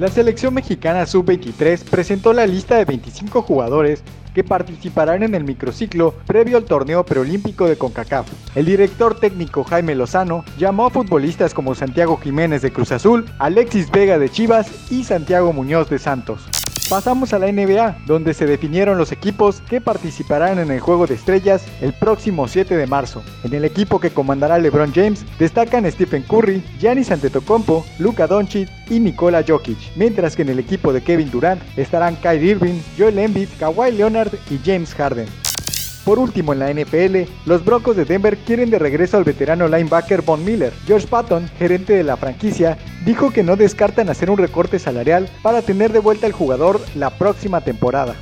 La selección mexicana sub-23 presentó la lista de 25 jugadores que participarán en el microciclo previo al torneo preolímpico de CONCACAF. El director técnico Jaime Lozano llamó a futbolistas como Santiago Jiménez de Cruz Azul, Alexis Vega de Chivas y Santiago Muñoz de Santos. Pasamos a la NBA, donde se definieron los equipos que participarán en el Juego de Estrellas el próximo 7 de marzo. En el equipo que comandará LeBron James destacan Stephen Curry, Giannis Antetokounmpo, Luka Doncic y Nikola Jokic, mientras que en el equipo de Kevin Durant estarán Kyrie Irving, Joel Embiid, Kawhi Leonard y James Harden. Por último, en la NFL, los Broncos de Denver quieren de regreso al veterano linebacker Von Miller. George Patton, gerente de la franquicia, dijo que no descartan hacer un recorte salarial para tener de vuelta al jugador la próxima temporada.